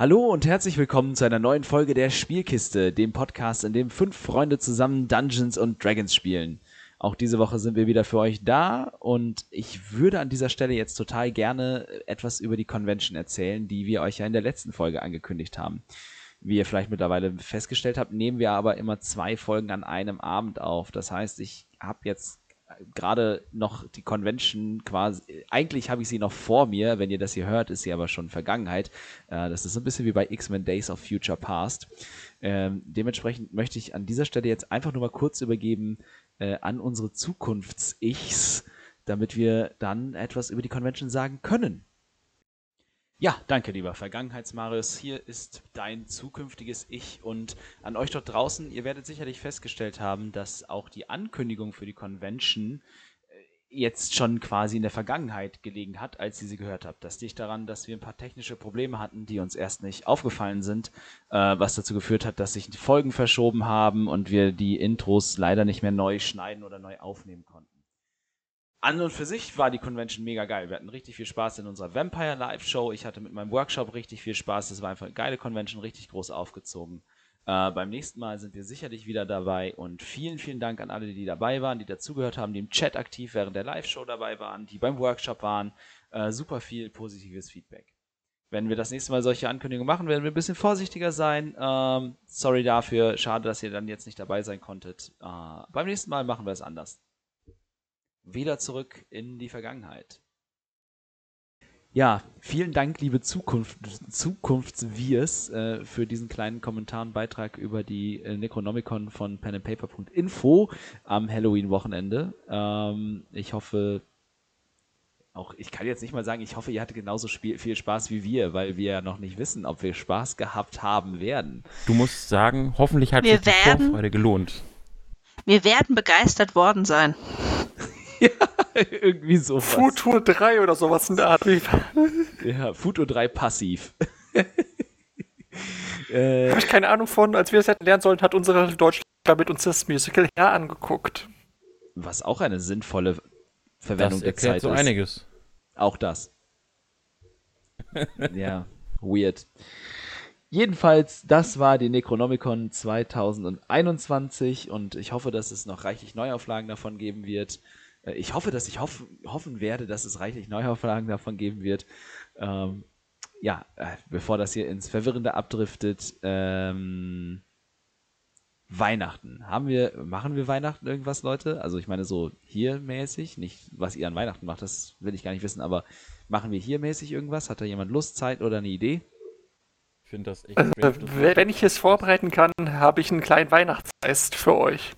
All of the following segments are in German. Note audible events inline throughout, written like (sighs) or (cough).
Hallo und herzlich willkommen zu einer neuen Folge der Spielkiste, dem Podcast, in dem fünf Freunde zusammen Dungeons und Dragons spielen. Auch diese Woche sind wir wieder für euch da und ich würde an dieser Stelle jetzt total gerne etwas über die Convention erzählen, die wir euch ja in der letzten Folge angekündigt haben. Wie ihr vielleicht mittlerweile festgestellt habt, nehmen wir aber immer zwei Folgen an einem Abend auf. Das heißt, ich habe jetzt gerade noch die Convention quasi, eigentlich habe ich sie noch vor mir, wenn ihr das hier hört, ist sie aber schon Vergangenheit. Äh, das ist so ein bisschen wie bei X-Men Days of Future Past. Ähm, dementsprechend möchte ich an dieser Stelle jetzt einfach nur mal kurz übergeben äh, an unsere Zukunfts-Ichs, damit wir dann etwas über die Convention sagen können. Ja, danke, lieber Vergangenheitsmarius. Hier ist dein zukünftiges Ich und an euch dort draußen, ihr werdet sicherlich festgestellt haben, dass auch die Ankündigung für die Convention äh, jetzt schon quasi in der Vergangenheit gelegen hat, als ihr sie gehört habt. Das liegt daran, dass wir ein paar technische Probleme hatten, die uns erst nicht aufgefallen sind, äh, was dazu geführt hat, dass sich die Folgen verschoben haben und wir die Intros leider nicht mehr neu schneiden oder neu aufnehmen konnten an und für sich war die Convention mega geil. Wir hatten richtig viel Spaß in unserer Vampire Live Show. Ich hatte mit meinem Workshop richtig viel Spaß. Das war einfach eine geile Convention, richtig groß aufgezogen. Äh, beim nächsten Mal sind wir sicherlich wieder dabei und vielen, vielen Dank an alle, die dabei waren, die dazugehört haben, die im Chat aktiv während der Live-Show dabei waren, die beim Workshop waren. Äh, super viel positives Feedback. Wenn wir das nächste Mal solche Ankündigungen machen, werden wir ein bisschen vorsichtiger sein. Ähm, sorry dafür. Schade, dass ihr dann jetzt nicht dabei sein konntet. Äh, beim nächsten Mal machen wir es anders wieder zurück in die Vergangenheit. Ja, vielen Dank, liebe Zukunft, Zukunftswirs, äh, für diesen kleinen Kommentar und Beitrag über die äh, Necronomicon von penandpaper.info am Halloween-Wochenende. Ähm, ich hoffe, auch ich kann jetzt nicht mal sagen, ich hoffe, ihr hattet genauso viel Spaß wie wir, weil wir ja noch nicht wissen, ob wir Spaß gehabt haben werden. Du musst sagen, hoffentlich hat wir sich die Vorfreude gelohnt. Wir werden begeistert worden sein. (laughs) ja, irgendwie so. Futur 3 oder sowas in der Art. ja, Futur 3 passiv. (laughs) äh, Habe ich keine Ahnung von. Als wir das hätten lernen sollen, hat unsere Deutschland mit uns das Musical her angeguckt. Was auch eine sinnvolle Verwendung der Zeit so ist. einiges. Auch das. ja, weird. Jedenfalls, das war die Necronomicon 2021 und ich hoffe, dass es noch reichlich Neuauflagen davon geben wird. Äh, ich hoffe, dass ich hoff, hoffen werde, dass es reichlich Neuauflagen davon geben wird. Ähm, ja, äh, bevor das hier ins Verwirrende abdriftet, ähm, Weihnachten. Haben wir, machen wir Weihnachten irgendwas, Leute? Also ich meine so hier mäßig, nicht was ihr an Weihnachten macht, das will ich gar nicht wissen, aber machen wir hier mäßig irgendwas? Hat da jemand Lust, Zeit oder eine Idee? Ich finde das echt also, Wenn ich es vorbereiten kann, habe ich einen kleinen Weihnachtsgeist für euch.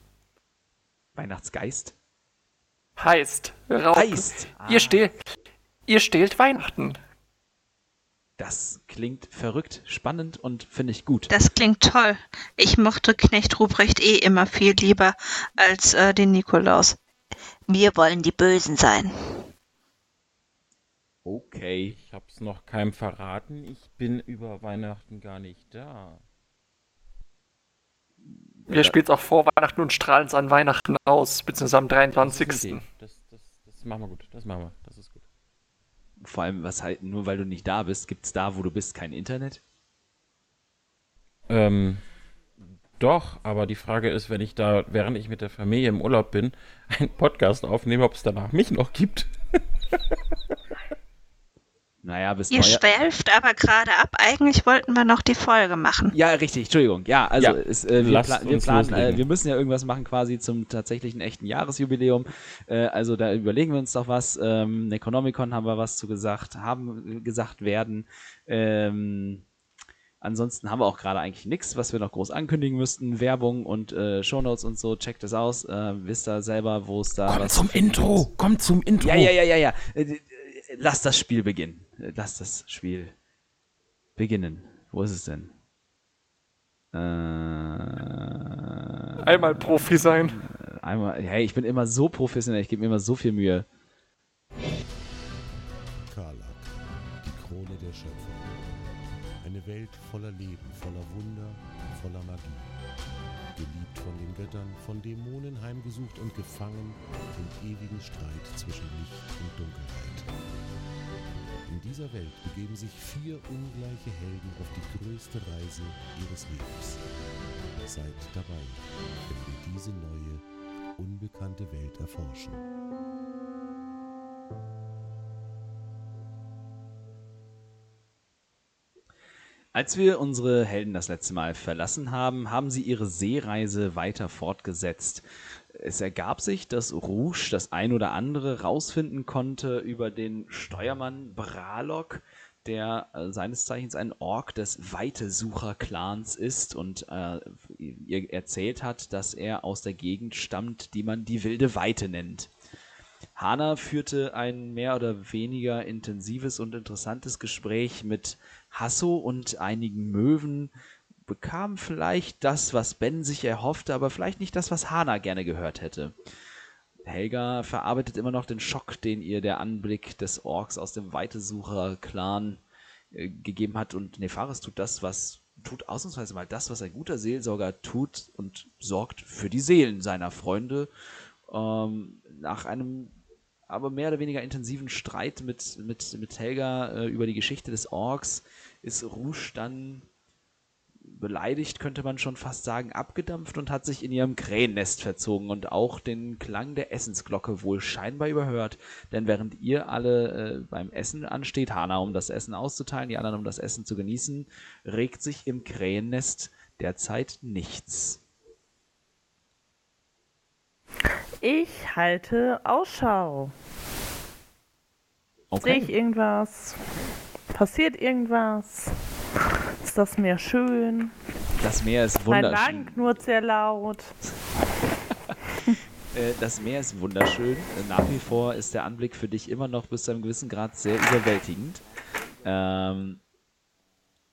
Weihnachtsgeist? Heißt, Raub. Heißt. Ah. Ihr, stehl, ihr stehlt Weihnachten. Das klingt verrückt, spannend und finde ich gut. Das klingt toll. Ich mochte Knecht Ruprecht eh immer viel lieber als äh, den Nikolaus. Wir wollen die Bösen sein. Okay. Ich hab's noch keinem verraten. Ich bin über Weihnachten gar nicht da. Wir spielen es auch vor Weihnachten und strahlen es an Weihnachten aus, beziehungsweise am 23. Das, das, das, das, machen wir gut. Das machen wir. Das ist gut. Vor allem, was halt, nur weil du nicht da bist, gibt es da, wo du bist, kein Internet? Ähm, doch, aber die Frage ist, wenn ich da, während ich mit der Familie im Urlaub bin, einen Podcast aufnehme, ob es danach mich noch gibt. (laughs) Naja, bis Ihr schwelft aber gerade ab. Eigentlich wollten wir noch die Folge machen. Ja, richtig. Entschuldigung. Ja, also ja, es, äh, wir, pla wir planen, äh, wir müssen ja irgendwas machen quasi zum tatsächlichen echten Jahresjubiläum. Äh, also da überlegen wir uns doch was. Ähm, Necronomicon haben wir was zu gesagt, haben gesagt werden. Ähm, ansonsten haben wir auch gerade eigentlich nichts, was wir noch groß ankündigen müssten. Werbung und äh, Shownotes und so. Checkt es aus. Äh, wisst ihr selber, wo es da Kommt was zum Intro. Kommt zum Intro. Ja, ja, ja, ja, ja. Äh, lass das Spiel beginnen. Lass das Spiel beginnen. Wo ist es denn? Äh, einmal Profi sein. Einmal, hey, ich bin immer so professionell, ich gebe mir immer so viel Mühe. Karlak, die Krone der Schöpfung. Eine Welt voller Leben, voller Wunder, voller Magie. Geliebt von den Göttern, von Dämonen heimgesucht und gefangen im ewigen Streit zwischen Licht und Dunkelheit. Dieser Welt begeben sich vier ungleiche Helden auf die größte Reise ihres Lebens. Seid dabei, wenn wir diese neue, unbekannte Welt erforschen. Als wir unsere Helden das letzte Mal verlassen haben, haben sie ihre Seereise weiter fortgesetzt. Es ergab sich, dass Rouge das ein oder andere rausfinden konnte über den Steuermann Bralok, der äh, seines Zeichens ein Ork des Weitesucher-Clans ist und äh, ihr erzählt hat, dass er aus der Gegend stammt, die man die wilde Weite nennt. Hana führte ein mehr oder weniger intensives und interessantes Gespräch mit Hasso und einigen Möwen, bekam vielleicht das, was Ben sich erhoffte, aber vielleicht nicht das, was Hana gerne gehört hätte. Helga verarbeitet immer noch den Schock, den ihr der Anblick des Orks aus dem Weitesucher-Clan äh, gegeben hat. Und Nefaris tut das, was tut ausnahmsweise mal das, was ein guter Seelsorger tut und sorgt für die Seelen seiner Freunde. Ähm, nach einem aber mehr oder weniger intensiven Streit mit, mit, mit Helga äh, über die Geschichte des Orks ist Rouge dann beleidigt, könnte man schon fast sagen, abgedampft und hat sich in ihrem Krähennest verzogen und auch den Klang der Essensglocke wohl scheinbar überhört. Denn während ihr alle äh, beim Essen ansteht, Hana um das Essen auszuteilen, die anderen um das Essen zu genießen, regt sich im Krähennest derzeit nichts. Ich halte Ausschau. Okay. Sehe ich irgendwas? Passiert irgendwas? Ist das Meer schön? Das Meer ist wunderschön. Mein Magen knurrt sehr laut. (laughs) Äh, das Meer ist wunderschön. Nach wie vor ist der Anblick für dich immer noch bis zu einem gewissen Grad sehr überwältigend. Ähm,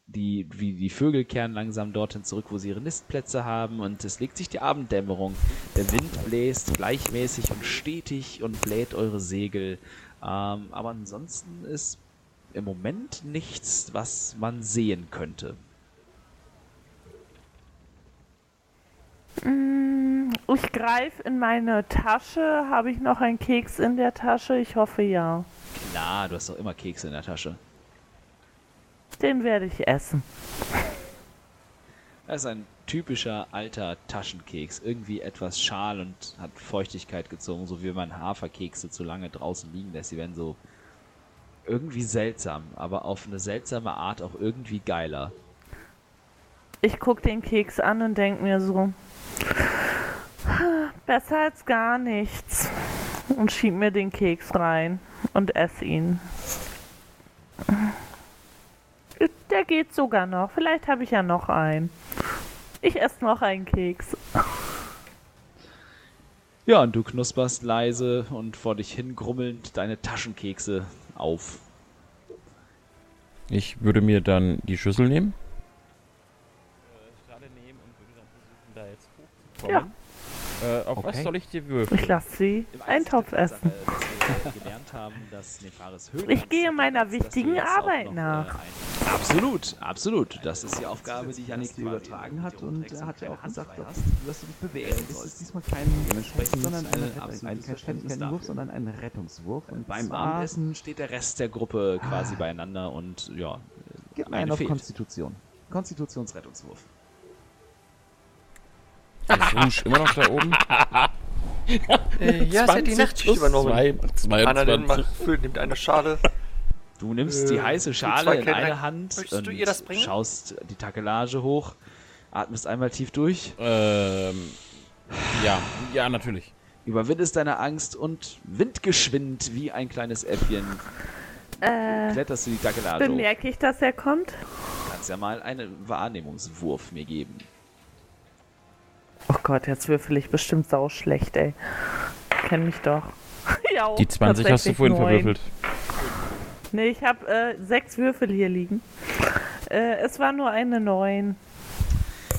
die, wie die Vögel kehren langsam dorthin zurück, wo sie ihre Nistplätze haben und es legt sich die Abenddämmerung. Der Wind bläst gleichmäßig und stetig und bläht eure Segel. Ähm, aber ansonsten ist im Moment nichts, was man sehen könnte. Mm, ich greife in meine Tasche. Habe ich noch einen Keks in der Tasche? Ich hoffe ja. Klar, du hast doch immer Keks in der Tasche. Den werde ich essen. Das ist ein typischer alter Taschenkeks. Irgendwie etwas schal und hat Feuchtigkeit gezogen, so wie wenn man Haferkekse zu lange draußen liegen lässt. Sie werden so irgendwie seltsam, aber auf eine seltsame Art auch irgendwie geiler. Ich gucke den Keks an und denke mir so, besser als gar nichts. Und schieb mir den Keks rein und esse ihn. Der geht sogar noch. Vielleicht habe ich ja noch einen. Ich esse noch einen Keks. Ja, und du knusperst leise und vor dich hin grummelnd deine Taschenkekse auf. Ich würde mir dann die Schüssel nehmen. Nehmen und würde dann versuchen, da jetzt hochzukommen. Ja. Äh, auf okay. was soll ich dir würfeln? Ich lasse sie Eintopf essen. Haben, ich gehe meiner wichtigen Arbeit äh, nach. Äh, absolut, absolut. Das ist die Aufgabe, die Janik dir übertragen hat und er hat ja auch gesagt, dass du dich bewegen sollst. Es ist diesmal kein dementsprechend, sondern ein, ein, ein, kein, kein Wurf, sondern ein Rettungswurf. Und beim Abendessen steht der Rest der Gruppe quasi beieinander und ja. Gib mir einen auf Konstitution. Konstitutionsrettungswurf. Ist Rouge immer noch da oben? (laughs) äh, ja, sie hat die Nachtschicht übernommen. Zwei, Anna nimmt, nimmt eine Schale. Du nimmst äh, die heiße Schale in eine Hand und du ihr das bringen? schaust die Takelage hoch, atmest einmal tief durch. Ähm, ja, ja, natürlich. Überwindest deine Angst und windgeschwind wie ein kleines Äffchen äh, kletterst du die Takelage Bemerke ich, dass er kommt? Du kannst ja mal einen Wahrnehmungswurf mir geben. Oh Gott, jetzt würfel ich bestimmt sau schlecht, ey. Kenn mich doch. (laughs) ja, Die 20 hast du vorhin 9. verwürfelt. Nee, ich habe äh, sechs Würfel hier liegen. Äh, es war nur eine 9.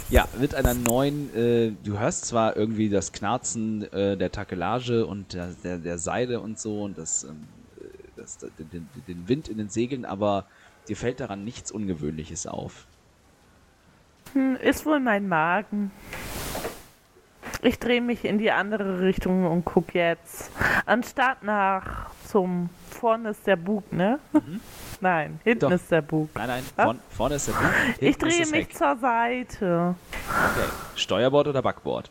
Ja, mit einer 9, äh, du hörst zwar irgendwie das Knarzen äh, der Takelage und der, der, der, Seile und so und das, ähm, das, den, den Wind in den Segeln, aber dir fällt daran nichts Ungewöhnliches auf. Hm, ist wohl mein Magen. Ich drehe mich in die andere Richtung und gucke jetzt. Anstatt nach zum. Vorne ist der Bug, ne? Mhm. (laughs) Nein, hinten Doch. ist der Bug. Nein, nein, vorn, vorne ist der Bug. Ich drehe mich Heck. zur Seite. Okay. Steuerbord oder Backbord?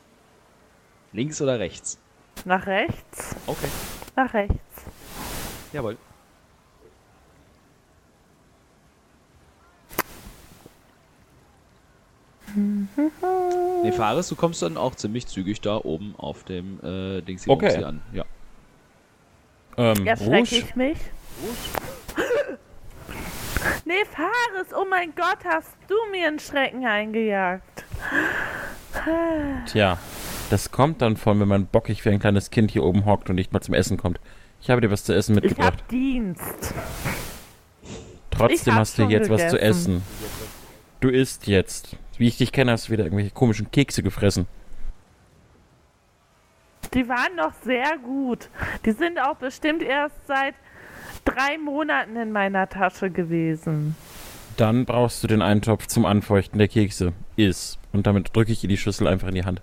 Links oder rechts? Nach rechts. Okay. Nach rechts. Jawohl. Nee, Fares, du kommst dann auch ziemlich zügig da oben auf dem äh, Dings hier Okay. an. Ja. Ähm, Erschrecke ich mich? (gasps) Nee, Fares, oh mein Gott, hast du mir einen Schrecken eingejagt. (sighs) tja, das kommt dann von, wenn man bockig wie ein kleines Kind hier oben hockt und nicht mal zum Essen kommt. Ich habe dir was zu essen Ich mitgebracht. hab Dienst. Trotzdem hab hast du jetzt was zu gegessen. essen. Du isst jetzt. Wie ich dich kenne, hast du wieder irgendwelche komischen Kekse gefressen. Die waren noch sehr gut. Die sind auch bestimmt erst seit drei Monaten in meiner Tasche gewesen. Dann brauchst du den Eintopf zum Anfeuchten der Kekse. Iss. Und damit drücke ich dir die Schüssel einfach in die Hand.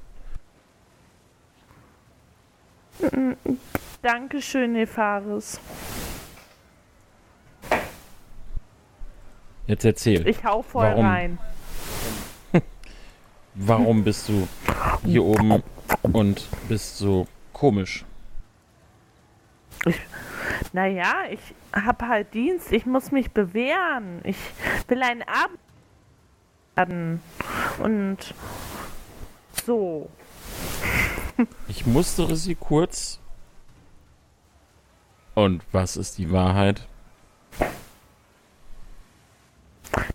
Dankeschön, Nefaris. Jetzt erzähl. Ich hau voll Warum? rein. Warum bist du hier oben und bist so komisch? Naja, ich hab halt Dienst. Ich muss mich bewähren. Ich will ein Abend werden. Und so. Ich mustere sie kurz. Und was ist die Wahrheit?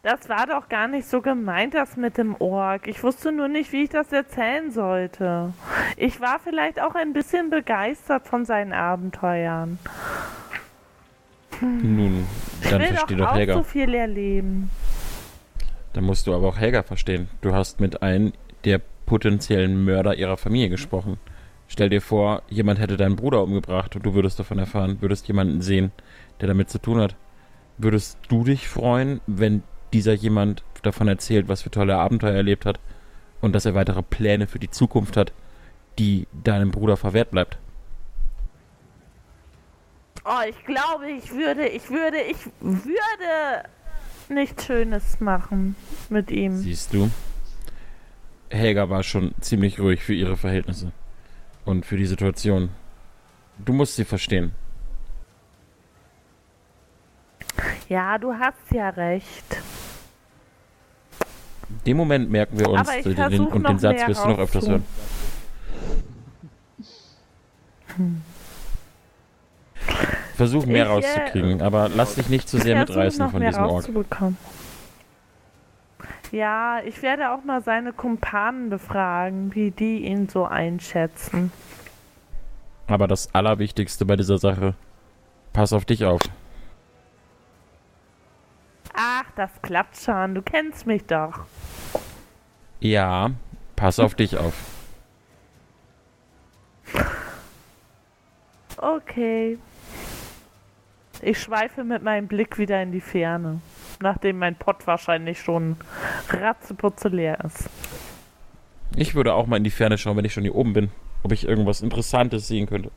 Das war doch gar nicht so gemeint, das mit dem Org. Ich wusste nur nicht, wie ich das erzählen sollte. Ich war vielleicht auch ein bisschen begeistert von seinen Abenteuern. Nun, Ich dann will versteh doch doch auch Helga. so viel erleben. Dann musst du aber auch Helga verstehen. Du hast mit einem der potenziellen Mörder ihrer Familie gesprochen. Stell dir vor, jemand hätte deinen Bruder umgebracht und du würdest davon erfahren, würdest jemanden sehen, der damit zu tun hat. Würdest du dich freuen, wenn dieser jemand davon erzählt, was für tolle Abenteuer er erlebt hat und dass er weitere Pläne für die Zukunft hat, die deinem Bruder verwehrt bleibt? Oh, ich glaube, ich würde, ich würde, ich würde nichts Schönes machen mit ihm. Siehst du? Helga war schon ziemlich ruhig für ihre Verhältnisse und für die Situation. Du musst sie verstehen. Ja, du hast ja recht. Den Moment merken wir uns den, den, und den Satz wirst du noch öfters hören. Versuch mehr Ich, äh, rauszukriegen, aber lass dich nicht zu sehr mitreißen von diesem rauszubekommen. Ja, ich werde auch mal seine Kumpanen befragen, wie die ihn so einschätzen. Aber das Allerwichtigste bei dieser Sache, pass auf dich auf. Ach, das klappt schon. Du kennst mich doch. Ja, pass auf dich auf. Okay. Ich schweife mit meinem Blick wieder in die Ferne, nachdem mein Pott wahrscheinlich schon ratzeputze leer ist. Ich würde auch mal in die Ferne schauen, wenn ich schon hier oben bin, ob ich irgendwas Interessantes sehen könnte.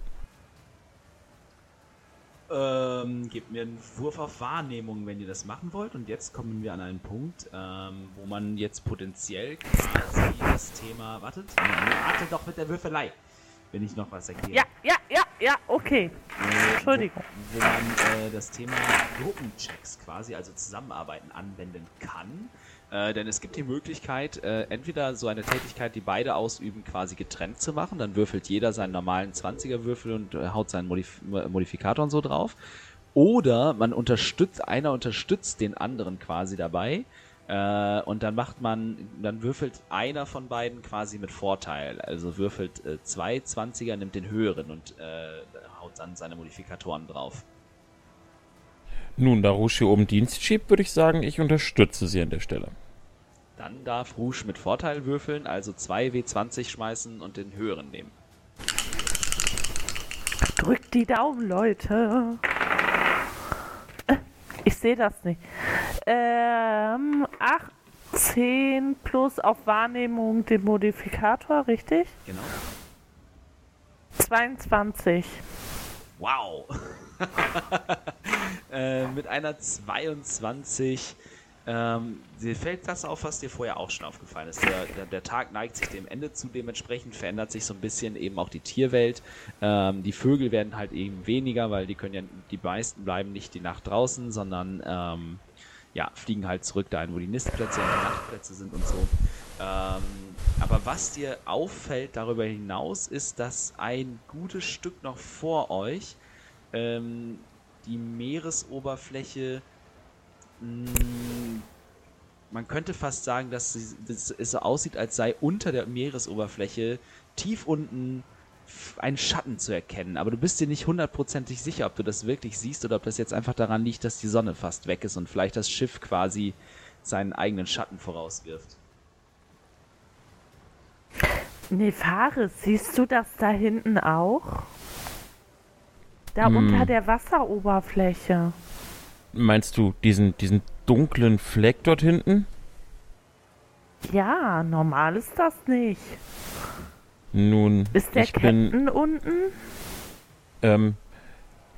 Ähm, gebt mir einen Wurf auf Wahrnehmung, wenn ihr das machen wollt. Und jetzt kommen wir an einen Punkt, ähm, wo man jetzt potenziell quasi das Thema. Wartet, wartet doch mit der Würfelei, wenn ich noch was erkläre. Ja, ja, ja, ja, okay. Äh, Entschuldigung. Wo, wo man äh, das Thema Gruppenchecks quasi, also Zusammenarbeiten, anwenden kann. Äh, denn es gibt die Möglichkeit, äh, entweder so eine Tätigkeit, die beide ausüben, quasi getrennt zu machen. Dann würfelt jeder seinen normalen 20er-Würfel und äh, haut seinen Modif Modifikator und so drauf. Oder man unterstützt, einer unterstützt den anderen quasi dabei. Äh, und dann macht man, dann würfelt einer von beiden quasi mit Vorteil. Also würfelt äh, zwei 20er, nimmt den höheren und äh, haut dann seine Modifikatoren drauf. Nun, da Rouge hier oben Dienst schiebt, würde ich sagen, ich unterstütze sie an der Stelle. Dann darf Rouge mit Vorteil würfeln, also 2 W20 schmeißen und den höheren nehmen. Drückt die Daumen, Leute. Äh, Ich sehe das nicht. Ähm, ach, 10 plus auf Wahrnehmung den Modifikator, richtig? Genau. 22. Wow. (laughs) (laughs) äh, mit einer 22 ähm, dir fällt das auf, was dir vorher auch schon aufgefallen ist. Der, der, der, Tag neigt sich dem Ende zu, dementsprechend verändert sich so ein bisschen eben auch die Tierwelt. Ähm, die Vögel werden halt eben weniger, weil die können ja, die meisten bleiben nicht die Nacht draußen, sondern ähm, ja, fliegen halt zurück dahin, wo die Nistplätze und die Nachtplätze sind und so. Ähm, aber was dir auffällt darüber hinaus, ist, dass ein gutes Stück noch vor euch ähm, die Meeresoberfläche Mm, man könnte fast sagen, dass es so aussieht, als sei unter der Meeresoberfläche tief unten ein Schatten zu erkennen. Aber du bist dir nicht hundertprozentig sicher, ob du das wirklich siehst oder ob das jetzt einfach daran liegt, dass die Sonne fast weg ist und vielleicht das Schiff quasi seinen eigenen Schatten vorauswirft. Nefaris, siehst du das da hinten auch? Da hm. unter der Wasseroberfläche. Meinst du diesen, diesen dunklen Fleck dort hinten? Ja, normal ist das nicht. Nun, ist der ich Captain bin, unten? Ähm,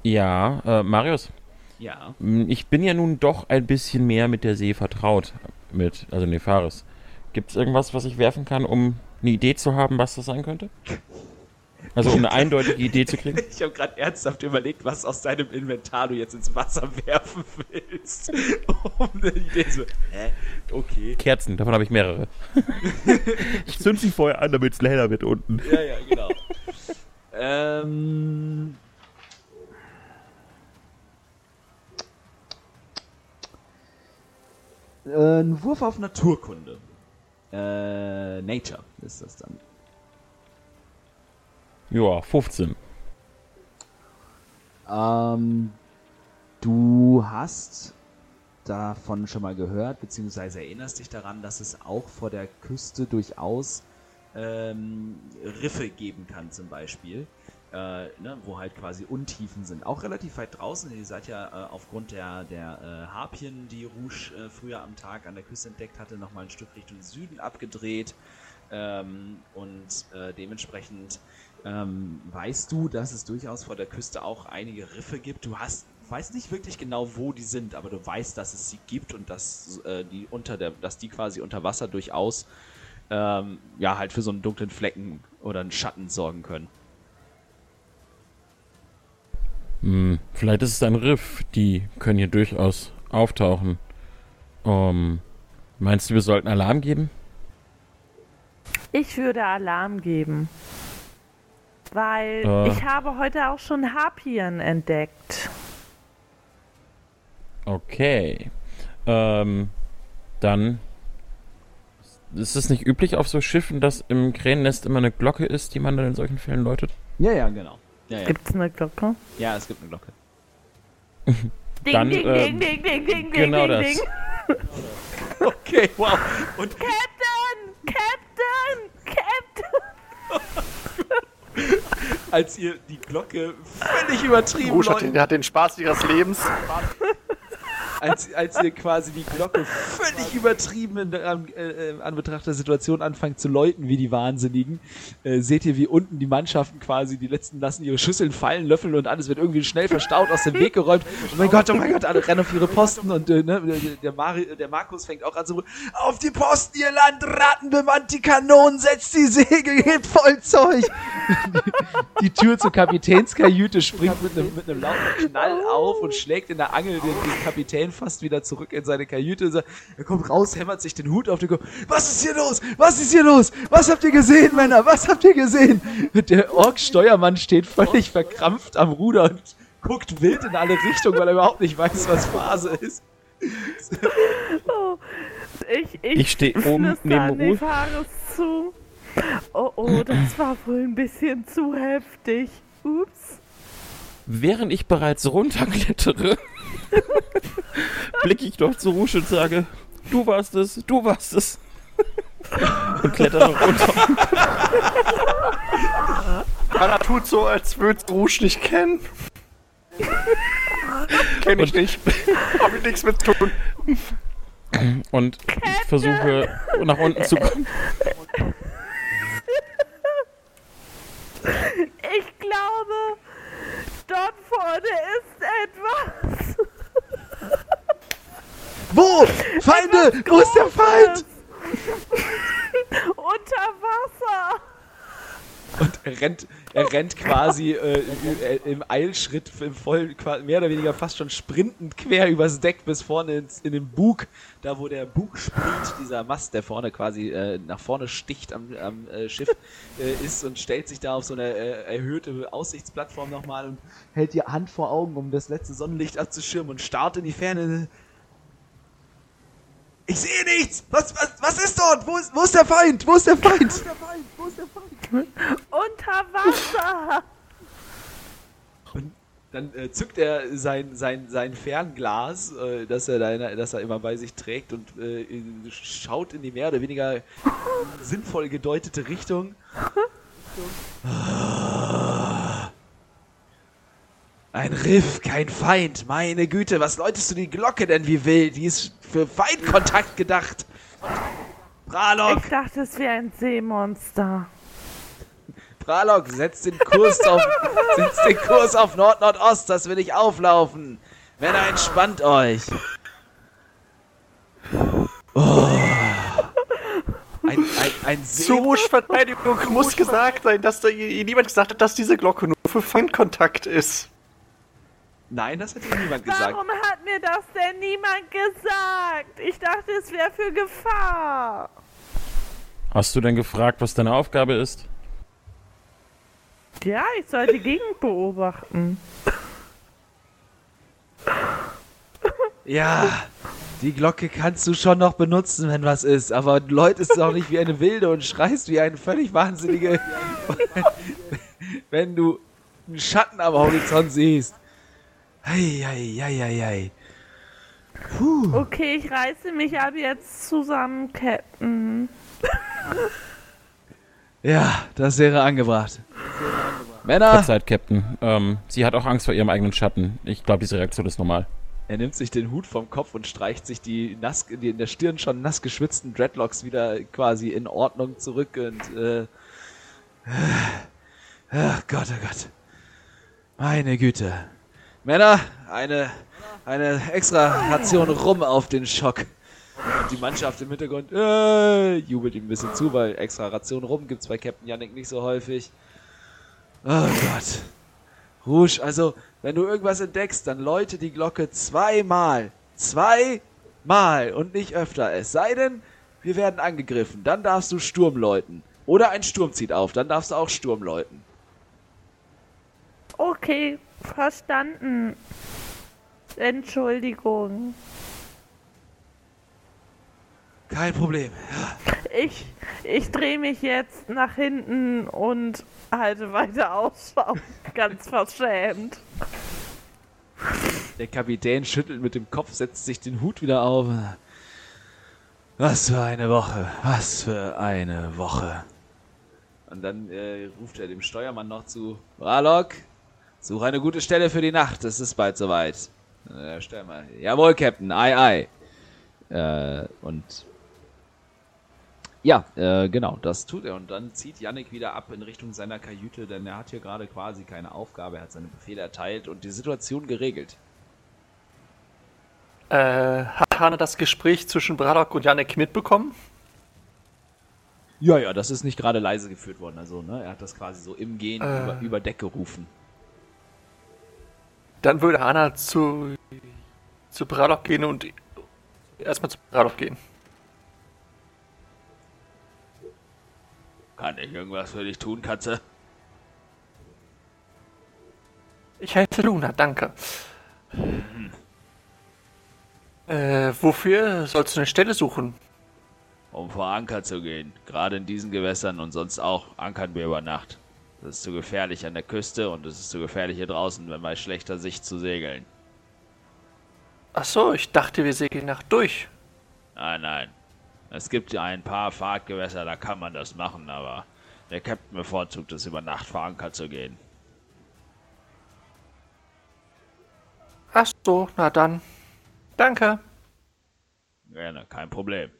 ja, äh, Marius. Ja. Ich bin ja nun doch ein bisschen mehr mit der See vertraut. Mit, also Nefaris. Gibt es irgendwas, was ich werfen kann, um eine Idee zu haben, was das sein könnte? Also um eine eindeutige Idee zu kriegen? (laughs) Ich habe gerade ernsthaft überlegt, was aus deinem Inventar du jetzt ins Wasser werfen willst. (laughs) um eine Idee zu. Hä? Okay. Kerzen, davon habe ich mehrere. (laughs) ich zünd sie vorher an, damit es heller wird unten. Ja, ja, genau. ähm. Äh, ein Wurf auf Naturkunde. Äh, Nature ist das dann. Ja, 15. Ähm, du hast davon schon mal gehört, beziehungsweise erinnerst dich daran, dass es auch vor der Küste durchaus ähm, Riffe geben kann, zum Beispiel, äh, ne, wo halt quasi Untiefen sind. Auch relativ weit draußen. Ihr seid ja äh, aufgrund der, der äh, Harpien, die Rouge äh, früher am Tag an der Küste entdeckt hatte, nochmal ein Stück Richtung Süden abgedreht. Ähm, und äh, dementsprechend ähm, weißt du, dass es durchaus vor der Küste auch einige Riffe gibt. Du hast, weißt nicht wirklich genau, wo die sind, aber du weißt, dass es sie gibt und dass äh, die unter der, dass die quasi unter Wasser durchaus ähm, ja halt für so einen dunklen Flecken oder einen Schatten sorgen können. Hm, vielleicht ist es ein Riff, die können hier durchaus auftauchen. Um, ähm, meinst du, wir sollten Alarm geben? Ich würde Alarm geben. Weil äh. ich habe heute auch schon Harpien entdeckt. Okay. Ähm, dann ist es nicht üblich auf so Schiffen, dass im Krähennest immer eine Glocke ist, die man dann in solchen Fällen läutet? Ja, ja, genau. Ja, ja. Gibt es eine Glocke? Ja, es gibt eine Glocke. (laughs) ding, dann, ding, ähm, ding, ding, ding, ding, genau ding, das. ding. (laughs) okay, wow. Und Captain! Captain! Captain! (laughs) als ihr die Glocke völlig übertrieben Rouge hat den, hat den Spaß ihres Lebens (laughs) als, als ihr quasi die Glocke völlig übertrieben in, an, äh, an Betracht der Situation anfangt zu läuten wie die Wahnsinnigen, äh, seht ihr, wie unten die Mannschaften quasi, die letzten lassen ihre Schüsseln fallen, löffeln und alles wird irgendwie schnell verstaut aus dem Weg geräumt. Oh mein Gott, oh mein Gott, alle rennen auf ihre Posten und äh, ne, der, Mari, der Markus fängt auch an zu auf die Posten, ihr Landratten, bemannt die Kanonen, setzt die Segel, hebt voll Zeug. die, die Tür zur Kapitänskajüte springt mit einem, mit einem lauten Knall auf und schlägt in der Angel den, den Kapitän Kane fast wieder zurück in seine Kajüte. Er kommt raus, hämmert sich den Hut auf den Kopf. Was ist hier los? Was ist hier los? Was habt ihr gesehen, Männer? Was habt ihr gesehen? Und der Ork-Steuermann steht völlig verkrampft am Ruder und guckt wild in alle Richtungen, weil er überhaupt nicht weiß, was Phase ist. Oh, ich ich, ich stehe oben neben Ruth. zu. Oh, oh, das war wohl ein bisschen zu heftig. Ups. Während ich bereits runterklettere, (laughs) blicke ich doch zu Rouge und sage, du warst es, du warst es. (laughs) und kletter noch runter. Hanna tut so, als würde Rouge nicht kennen. Kenn ich und nicht. Hab ich nichts mit tun. Und ich versuche nach unten zu kommen. Ich glaube, dort vorne ist etwas. (laughs) Wo? Feinde! Wo ist der Feind? (laughs) Unter Wasser. Und er rennt, er rennt quasi äh, im, im Eilschritt, im voll, mehr oder weniger fast schon sprintend quer übers Deck bis vorne ins, in den Bug, da wo der Bug spielt, dieser Mast, der vorne quasi äh, nach vorne sticht am, am äh, Schiff, (laughs) äh, ist und stellt sich da auf so eine äh, erhöhte Aussichtsplattform nochmal und hält die Hand vor Augen, um das letzte Sonnenlicht abzuschirmen und starrt in die Ferne. Ich sehe nichts! Was, was, was ist dort? Wo ist, wo ist der Feind? Wo ist der Feind? Wo ist der Feind? Wo ist der Feind? Unter Wasser. Und dann äh, zückt er sein, sein, sein Fernglas, äh, das, er da, das er immer bei sich trägt und äh, schaut in die mehr oder weniger sinnvoll gedeutete Richtung. (laughs) Ein Riff, kein Feind. Meine Güte, was läutest du die Glocke denn wie wild? Die ist für Feindkontakt gedacht. Pralok! Ich dachte, es wäre ein Seemonster. Pralok, setz den Kurs auf, (laughs) setz den Kurs auf Nord-Nordost, das will ich auflaufen. Männer, entspannt euch. Oh. Ein, ein, ein Zur Verteidigung muss gesagt sein, dass da niemand gesagt hat, dass diese Glocke nur für Feindkontakt ist. Nein, das hat dir niemand gesagt. Warum hat mir das denn niemand gesagt? Ich dachte, es wäre für Gefahr. Hast du denn gefragt, was deine Aufgabe ist? Ja, ich soll die Gegend beobachten. Ja, die Glocke kannst du schon noch benutzen, wenn was ist, aber du läutest auch nicht wie eine Wilde und schreist wie eine völlig Wahnsinnige, (laughs) wenn du einen Schatten am Horizont siehst. Eieieiei. Puh. Okay, ich reiße mich ab jetzt zusammen, Captain. (laughs) Ja, das wäre angebracht. Männer! Verzeiht, Captain. Ähm, sie hat auch Angst vor ihrem eigenen Schatten. Ich glaube, diese Reaktion ist normal. Er nimmt sich den Hut vom Kopf und streicht sich die, nass, die in der Stirn schon nass geschwitzten Dreadlocks wieder quasi in Ordnung zurück und äh, (sighs) ach Gott, oh Gott. Meine Güte. Männer, eine, eine extra Ration Rum auf den Schock. Und die Mannschaft im Hintergrund äh, jubelt ihm ein bisschen zu, weil extra Ration Rum gibt's bei Captain Yannick nicht so häufig. Oh Gott. Rouge, also, wenn du irgendwas entdeckst, dann läute die Glocke zweimal. Zweimal und nicht öfter. Es sei denn, wir werden angegriffen. Dann darfst du Sturm läuten. Oder ein Sturm zieht auf, dann darfst du auch Sturm läuten. Okay, verstanden. Entschuldigung. Kein Problem. Ich, ich drehe mich jetzt nach hinten und halte weiter Ausschau. (laughs) Ganz verschämt. Der Kapitän schüttelt mit dem Kopf, setzt sich den Hut wieder auf. Was für eine Woche. Was für eine Woche. Und dann äh, ruft er dem Steuermann noch zu. Ralok, such eine gute Stelle für die Nacht. Es ist bald soweit. Äh, Steuermann. Jawohl, Captain. Ei, ei. Äh, und ja, äh, genau, das tut er. Und dann zieht Yannick wieder ab in Richtung seiner Kajüte, denn er hat hier gerade quasi keine Aufgabe, er hat seine Befehle erteilt und die Situation geregelt. Äh, hat Hane das Gespräch zwischen Braddock und Yannick mitbekommen? Ja, ja, das ist nicht gerade leise geführt worden. Also, ne, er hat das quasi so im Gehen Äh. über, über Deck gerufen. Dann würde Hana zu, zu Braddock gehen und erstmal zu Braddock gehen. Kann ich irgendwas für dich tun, Katze? Ich heiße Luna, danke. Äh, wofür sollst du eine Stelle suchen? Um vor Anker zu gehen. Gerade in diesen Gewässern und sonst auch ankern wir über Nacht. Das ist zu gefährlich an der Küste und es ist zu gefährlich hier draußen, wenn bei schlechter Sicht zu segeln. Ach so, ich dachte, wir segeln Nacht durch. Nein, nein. Es gibt ja ein paar Fahrtgewässer, da kann man das machen, aber der Captain bevorzugt es, über Nacht vor Anker zu gehen. Ach so, na dann. Danke. Gerne, kein Problem.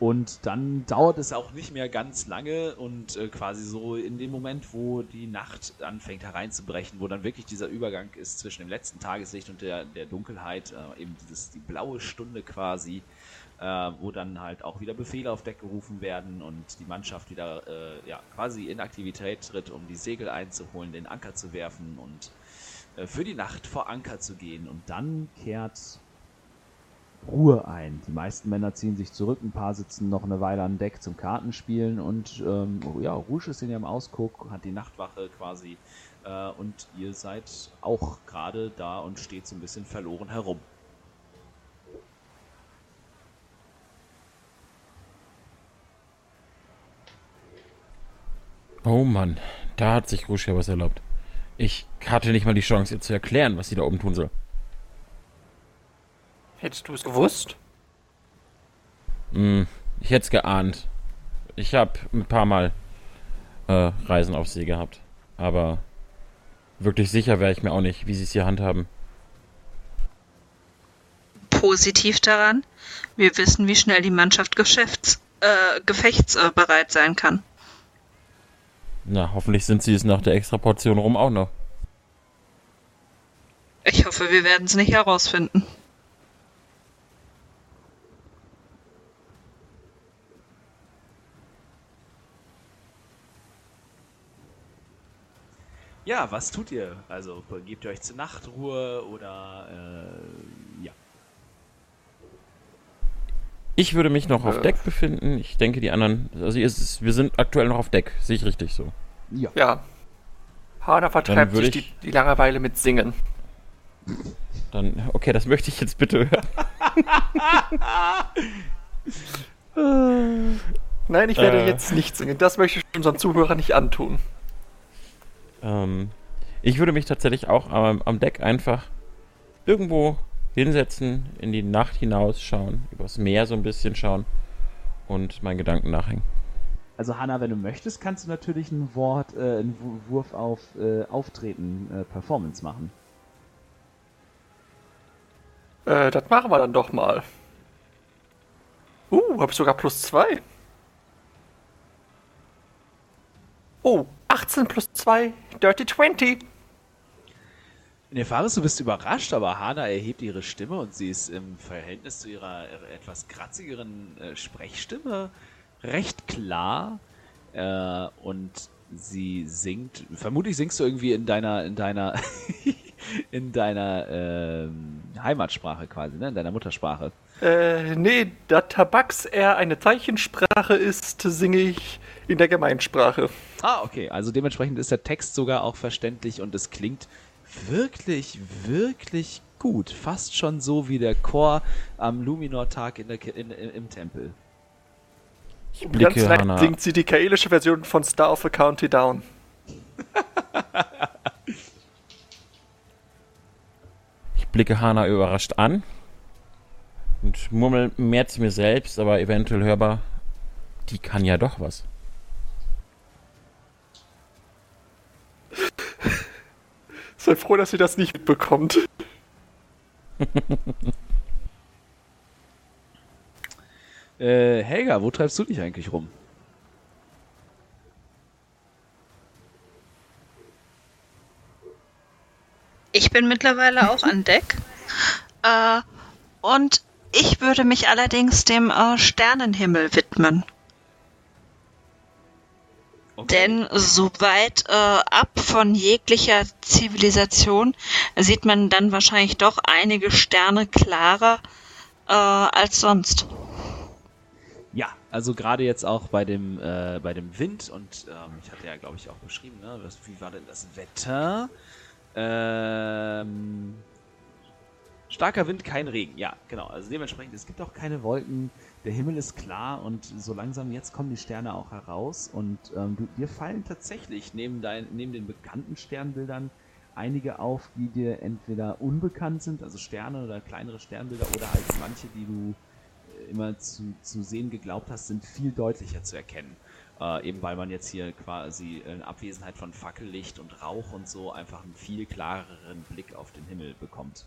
Und dann dauert es auch nicht mehr ganz lange und äh, quasi so in dem Moment, wo die Nacht anfängt hereinzubrechen, wo dann wirklich dieser Übergang ist zwischen dem letzten Tageslicht und der, der Dunkelheit, äh, eben dieses, die blaue Stunde quasi, äh, wo dann halt auch wieder Befehle auf Deck gerufen werden und die Mannschaft wieder äh, ja, quasi in Aktivität tritt, um die Segel einzuholen, den Anker zu werfen und äh, für die Nacht vor Anker zu gehen. Und dann kehrt Ruhe ein. Die meisten Männer ziehen sich zurück, ein paar sitzen noch eine Weile an Deck zum Kartenspielen und ähm, ja, Rouge ist in ihrem Ausguck, hat die Nachtwache quasi äh, und ihr seid auch gerade da und steht so ein bisschen verloren herum. Oh Mann, da hat sich Rouge ja was erlaubt. Ich hatte nicht mal die Chance, ihr zu erklären, was sie da oben tun soll. Hättest du es gewusst? Hm, ich hätte es geahnt. Ich habe ein paar Mal äh, Reisen auf See gehabt. Aber wirklich sicher wäre ich mir auch nicht, wie sie es hier handhaben. Positiv daran, wir wissen, wie schnell die Mannschaft geschäfts-, äh, gefechtsbereit sein kann. Na, hoffentlich sind sie es nach der Extraportion rum auch noch. Ich hoffe, wir werden es nicht herausfinden. Ja, was tut ihr? Also gebt ihr euch zur Nachtruhe oder äh, ja. Ich würde mich noch auf Deck befinden. Ich denke, die anderen. Also ist, wir sind aktuell noch auf Deck. Sehe ich richtig so. Ja. ja. Hana vertreibt sich die, die Langeweile mit Singen. Dann, okay, das möchte ich jetzt bitte hören. (laughs) Nein, ich werde äh. jetzt nicht singen. Das möchte ich unseren Zuhörern nicht antun. Ähm, ich würde mich tatsächlich auch am, am Deck einfach irgendwo hinsetzen, in die Nacht hinausschauen, übers Meer so ein bisschen schauen und meinen Gedanken nachhängen. Also Hanna, wenn du möchtest, kannst du natürlich ein Wort, äh, einen Wurf auf äh, Auftreten, äh, Performance machen. Äh, das machen wir dann doch mal. Uh, hab ich sogar plus zwei. Oh, 18 plus 2, Dirty 20. Nefaris, du bist überrascht, aber Hana erhebt ihre Stimme und sie ist im Verhältnis zu ihrer etwas kratzigeren äh, Sprechstimme recht klar äh, und sie singt, vermutlich singst du irgendwie in deiner, in deiner, (laughs) in deiner äh, Heimatsprache quasi, ne? in deiner Muttersprache. Äh, nee, da Tabaks eher eine Zeichensprache ist, singe ich in der Gemeinsprache. Ah, okay. Also dementsprechend ist der Text sogar auch verständlich und es klingt wirklich, wirklich gut. Fast schon so wie der Chor am Luminor-Tag in in, im Tempel. Ich blicke, Ganz leicht singt sie die kaelische Version von Star of the County Down. ich blicke Hana überrascht an und murmel mehr zu mir selbst, aber eventuell hörbar, die kann ja doch was. Sei froh, dass sie das nicht mitbekommt. (laughs) äh, Helga, wo treibst du dich eigentlich rum? Ich bin mittlerweile auch an Deck. (laughs) Äh, und ich würde mich allerdings dem äh, Sternenhimmel widmen. Okay. Denn so weit äh, ab von jeglicher Zivilisation sieht man dann wahrscheinlich doch einige Sterne klarer äh, als sonst. Ja, also gerade jetzt auch bei dem, äh, bei dem Wind und ähm, ich hatte ja, glaube ich, auch beschrieben, ne, was, wie war denn das Wetter? Ähm, Starker Wind, kein Regen. Ja, genau. Also dementsprechend, es gibt auch keine Wolken. Der Himmel ist klar und so langsam jetzt kommen die Sterne auch heraus. Und ähm, du, dir fallen tatsächlich neben, dein, neben den bekannten Sternbildern einige auf, die dir entweder unbekannt sind, also Sterne oder kleinere Sternbilder, oder halt manche, die du äh, immer zu, zu sehen geglaubt hast, sind viel deutlicher zu erkennen. Äh, eben weil man jetzt hier quasi in Abwesenheit von Fackellicht und Rauch und so einfach einen viel klareren Blick auf den Himmel bekommt.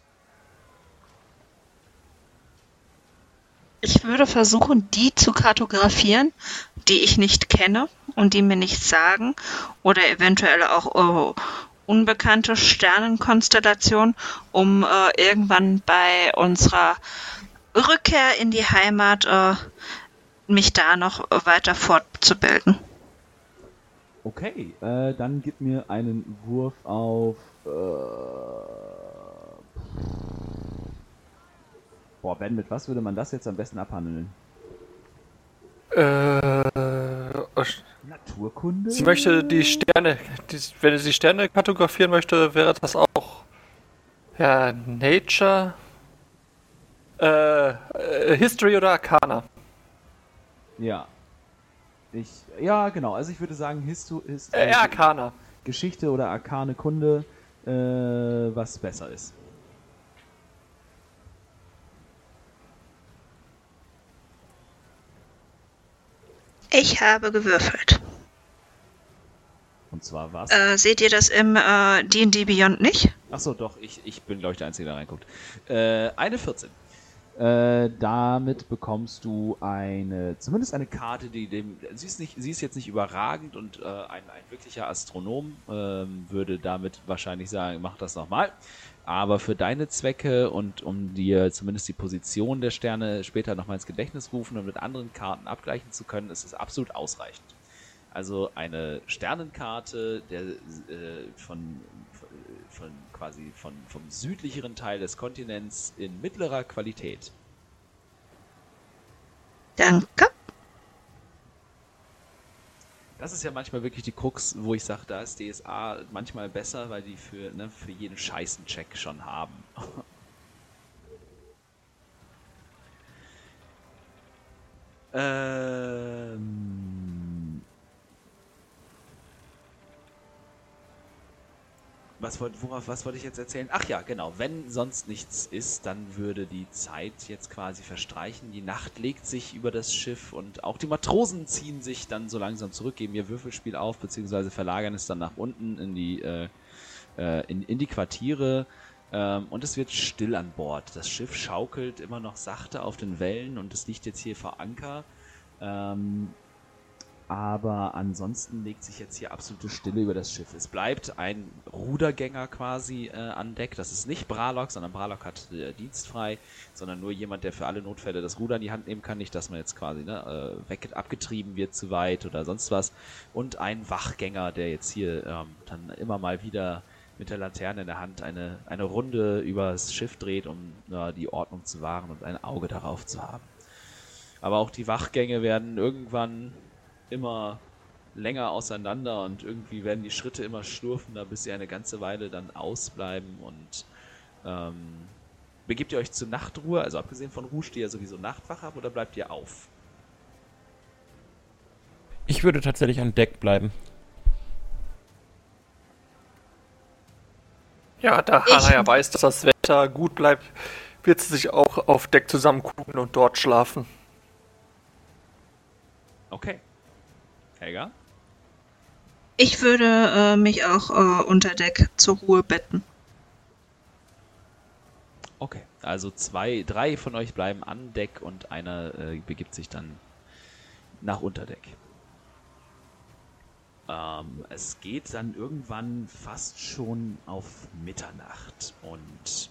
Ich würde versuchen, die zu kartografieren, die ich nicht kenne und die mir nichts sagen oder eventuell auch äh, unbekannte Sternenkonstellationen, um äh, irgendwann bei unserer Rückkehr in die Heimat äh, mich da noch weiter fortzubilden. Okay, äh, dann gib mir einen Wurf auf. Äh, boah, Ben, mit was würde man das jetzt am besten abhandeln? Äh, Naturkunde? sie möchte die Sterne, die, wenn sie die Sterne kartografieren möchte, wäre das auch ja Nature, äh, äh, History oder Arcana. Ja. Ich, ja, genau. Also ich würde sagen, Histo, Hist Äh, Arcana. Geschichte oder arkane Kunde, äh, was besser ist. Ich habe gewürfelt. Und zwar was? Äh, seht ihr das im äh, D&D Beyond nicht? Achso, doch, ich, ich bin, glaube ich, der Einzige, der reinguckt. Äh, eine 14. Äh, damit bekommst du eine, zumindest eine Karte, die dem, sie ist, nicht, sie ist jetzt nicht überragend und äh, ein, ein wirklicher Astronom ähm, würde damit wahrscheinlich sagen, mach das nochmal. Aber für deine Zwecke und um dir zumindest die Position der Sterne später nochmal ins Gedächtnis rufen und mit anderen Karten abgleichen zu können, ist es absolut ausreichend. Also eine Sternenkarte der, äh, von, von quasi von, vom südlicheren Teil des Kontinents in mittlerer Qualität. Danke. Das ist ja manchmal wirklich die Krux, wo ich sage, da ist DSA manchmal besser, weil die für, ne, für jeden scheißen Check schon haben. (laughs) ähm, was wollte worauf, was wollte ich jetzt erzählen? Ach ja, genau. Wenn sonst nichts ist, dann würde die Zeit jetzt quasi verstreichen. Die Nacht legt sich über das Schiff und auch die Matrosen ziehen sich dann so langsam zurück, geben ihr Würfelspiel auf, beziehungsweise verlagern es dann nach unten in die, äh, äh, in, in die Quartiere. Ähm, und es wird still an Bord. Das Schiff schaukelt immer noch sachte auf den Wellen und es liegt jetzt hier vor Anker. Ähm, aber ansonsten legt sich jetzt hier absolute Stille über das Schiff. Es bleibt ein Rudergänger quasi äh, an Deck. Das ist nicht Bralock, sondern Bralock hat äh, dienstfrei, sondern nur jemand, der für alle Notfälle das Ruder in die Hand nehmen kann. Nicht, dass man jetzt quasi ne, äh, weg abgetrieben wird zu weit oder sonst was. Und ein Wachgänger, der jetzt hier ähm, dann immer mal wieder mit der Laterne in der Hand eine, eine Runde übers Schiff dreht, um ja, die Ordnung zu wahren und ein Auge darauf zu haben. Aber auch die Wachgänge werden irgendwann immer länger auseinander und irgendwie werden die Schritte immer schlurfender, bis sie eine ganze Weile dann ausbleiben und ähm, begebt ihr euch zur Nachtruhe, also abgesehen von Rouge, die ja sowieso Nachtwache habt, oder bleibt ihr auf? Ich würde tatsächlich an Deck bleiben. Ja, da Ich- Hana ja weiß, dass das Wetter gut bleibt, wird sie sich auch auf Deck zusammenkugeln und dort schlafen. Okay. Helga? Ich würde äh, mich auch äh, unter Deck zur Ruhe betten. Okay. Also zwei, drei von euch bleiben an Deck und einer äh, begibt sich dann nach Unterdeck. Ähm, es geht dann irgendwann fast schon auf Mitternacht und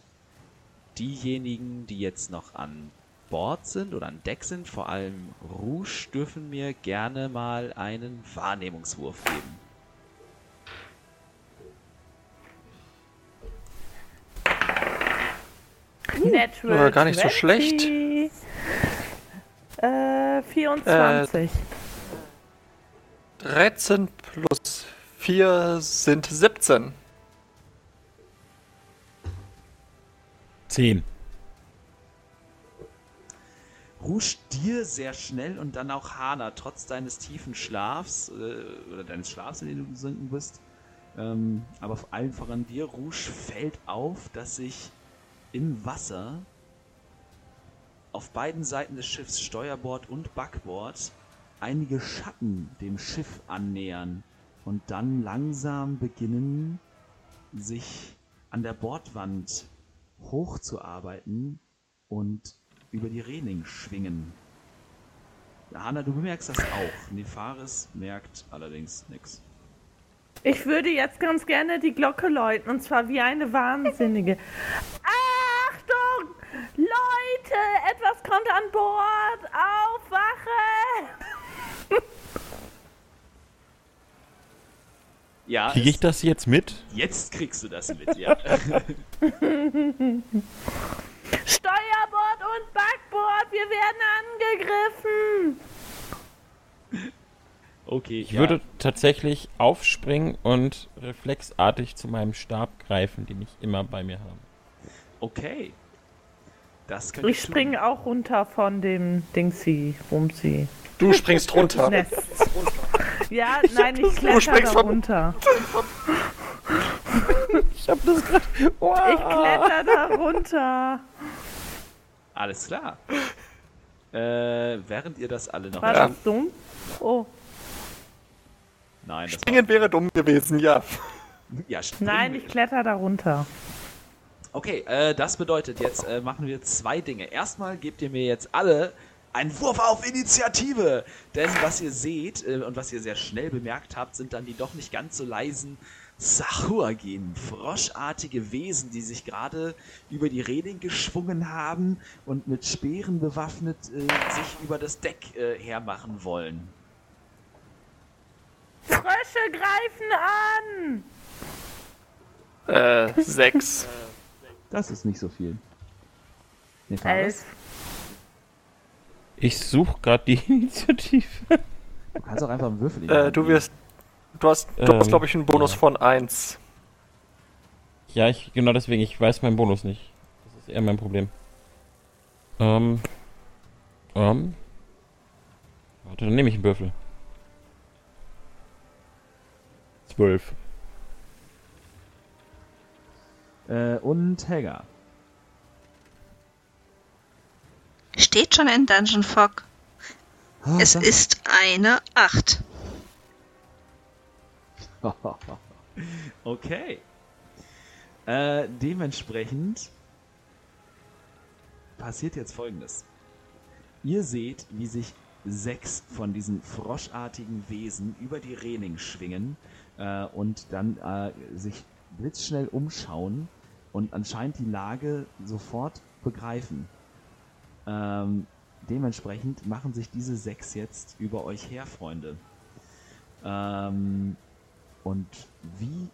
diejenigen, die jetzt noch an Bord sind oder an Deck sind, vor allem Rouge, dürfen mir gerne mal einen Wahrnehmungswurf geben. Natural War gar nicht 20. so schlecht. Äh, 24. Äh, 13 plus 4 sind 17. 10. Rusch dir sehr schnell und dann auch Hana, trotz deines tiefen Schlafs äh, oder deines Schlafs, in dem du gesunken bist. Ähm, aber vor allem voran dir, Rusch, fällt auf, dass sich im Wasser auf beiden Seiten des Schiffs, Steuerbord und Backbord, einige Schatten dem Schiff annähern und dann langsam beginnen, sich an der Bordwand hochzuarbeiten und über die Reling schwingen. Hanna, du bemerkst das auch. Nefaris merkt allerdings nichts. Ich würde jetzt ganz gerne die Glocke läuten und zwar wie eine Wahnsinnige. Achtung! Leute, etwas kommt an Bord! Aufwache! Ja, Kriege ich das jetzt mit? jetzt kriegst du das mit, ja. (laughs) Steuerbord und Backbord, wir werden angegriffen! Okay, Ich ja. würde tatsächlich aufspringen und reflexartig zu meinem Stab greifen, den ich immer bei mir habe. Okay. Das könnte Ich springe auch runter von dem Dingsy, Rumsi. Du springst runter. Ja, nein, ich Du kletter springst da runter. (laughs) Ich hab das gerade. Ich kletter da runter. Alles klar. Äh, während ihr das alle noch. War Ja. das dumm? Oh, Nein, das war, Springen wäre dumm gewesen, ja. ja, springen nein, ich kletter da runter. Okay, äh, das bedeutet, jetzt äh, machen wir zwei Dinge. Erstmal gebt ihr mir jetzt alle einen Wurf auf Initiative. Denn was ihr seht äh, und was ihr sehr schnell bemerkt habt, sind dann die doch nicht ganz so leisen Sahuagin, froschartige Wesen, die sich gerade über die Reling geschwungen haben und mit Speeren bewaffnet äh, sich über das Deck äh, hermachen wollen. Frösche greifen an! Äh, sechs. Das ist nicht so viel. Nee, Elf. Ich suche gerade die (laughs) Initiative. Du kannst auch einfach einen Würfel in die Äh, du wirst. Du hast, du Ähm, hast glaube ich, einen Bonus ja. von eins. Ja, ich, genau deswegen, ich weiß meinen Bonus nicht. Das ist eher mein Problem. Ähm. Ähm. Warte, dann nehme ich einen Würfel. Zwölf. Äh, und Helga. Steht schon in Dungeon Fog. Es das- ist eine 8. (laughs) okay. Äh, dementsprechend passiert jetzt folgendes. Ihr seht, wie sich sechs von diesen froschartigen Wesen über die Reling schwingen äh, und dann äh, sich blitzschnell umschauen und anscheinend die Lage sofort begreifen. Ähm, dementsprechend machen sich diese sechs jetzt über euch her, Freunde. Ähm, und wie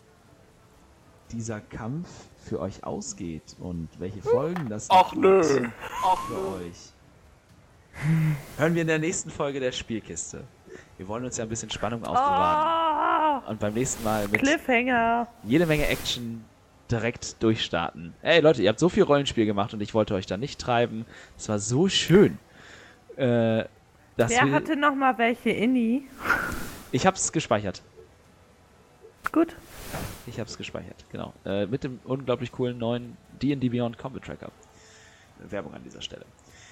dieser Kampf für euch ausgeht und welche Folgen das Ach nö. für euch, hören wir in der nächsten Folge der Spielkiste. Wir wollen uns ja ein bisschen Spannung aufbewahren Oh, und beim nächsten Mal mit Cliffhanger. jede Menge Action direkt durchstarten. Ey Leute, ihr habt so viel Rollenspiel gemacht und ich wollte euch da nicht treiben. Es war so schön. Äh, Wer hatte noch mal welche Inni? ich hab's gespeichert. Gut. Ich hab's gespeichert, genau. Äh, mit dem unglaublich coolen neuen D&D Beyond Combat Tracker. Werbung an dieser Stelle.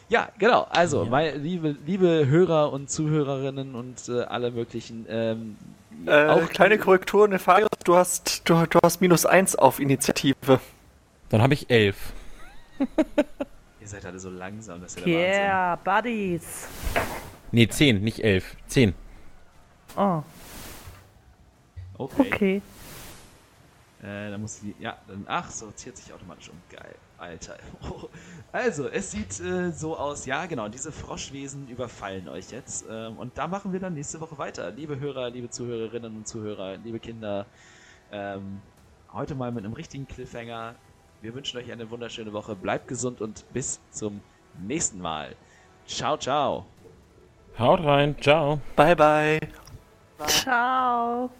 Ja, genau. Also, meine liebe, liebe Hörer und Zuhörerinnen und äh, alle möglichen. Ähm, Äh, auch kleine Korrektur, Nefarius, du hast, du, du hast minus eins auf Initiative. Dann habe ich elf. (laughs) Ihr seid alle so langsam, dass ihr Wahnsinn. Yeah, Buddies. Nee, zehn, nicht elf. Zehn. Oh, Okay. okay. Äh, dann muss die. Ja, dann. Ach, sortiert sich automatisch um. Geil. Alter. (laughs) Also, es sieht äh, so aus. Ja, genau. Diese Froschwesen überfallen euch jetzt. Ähm, und da machen wir dann nächste Woche weiter. Liebe Hörer, liebe Zuhörerinnen und Zuhörer, liebe Kinder. Ähm, heute mal mit einem richtigen Cliffhanger. Wir wünschen euch eine wunderschöne Woche. Bleibt gesund und bis zum nächsten Mal. Ciao, ciao. Haut rein. Ciao. Bye, bye. Ciao.